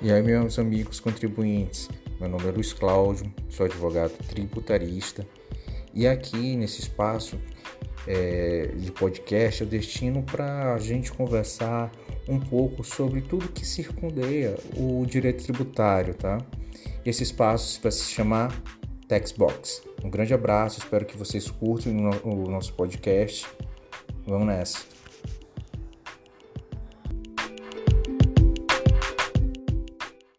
E aí, meus amigos contribuintes, meu nome é Luiz Cláudio, sou advogado tributarista e aqui nesse espaço é, de podcast eu destino para a gente conversar um pouco sobre tudo que circundeia o direito tributário, tá? Esse espaço vai se chamar Textbox. Um grande abraço, espero que vocês curtam o nosso podcast. Vamos nessa!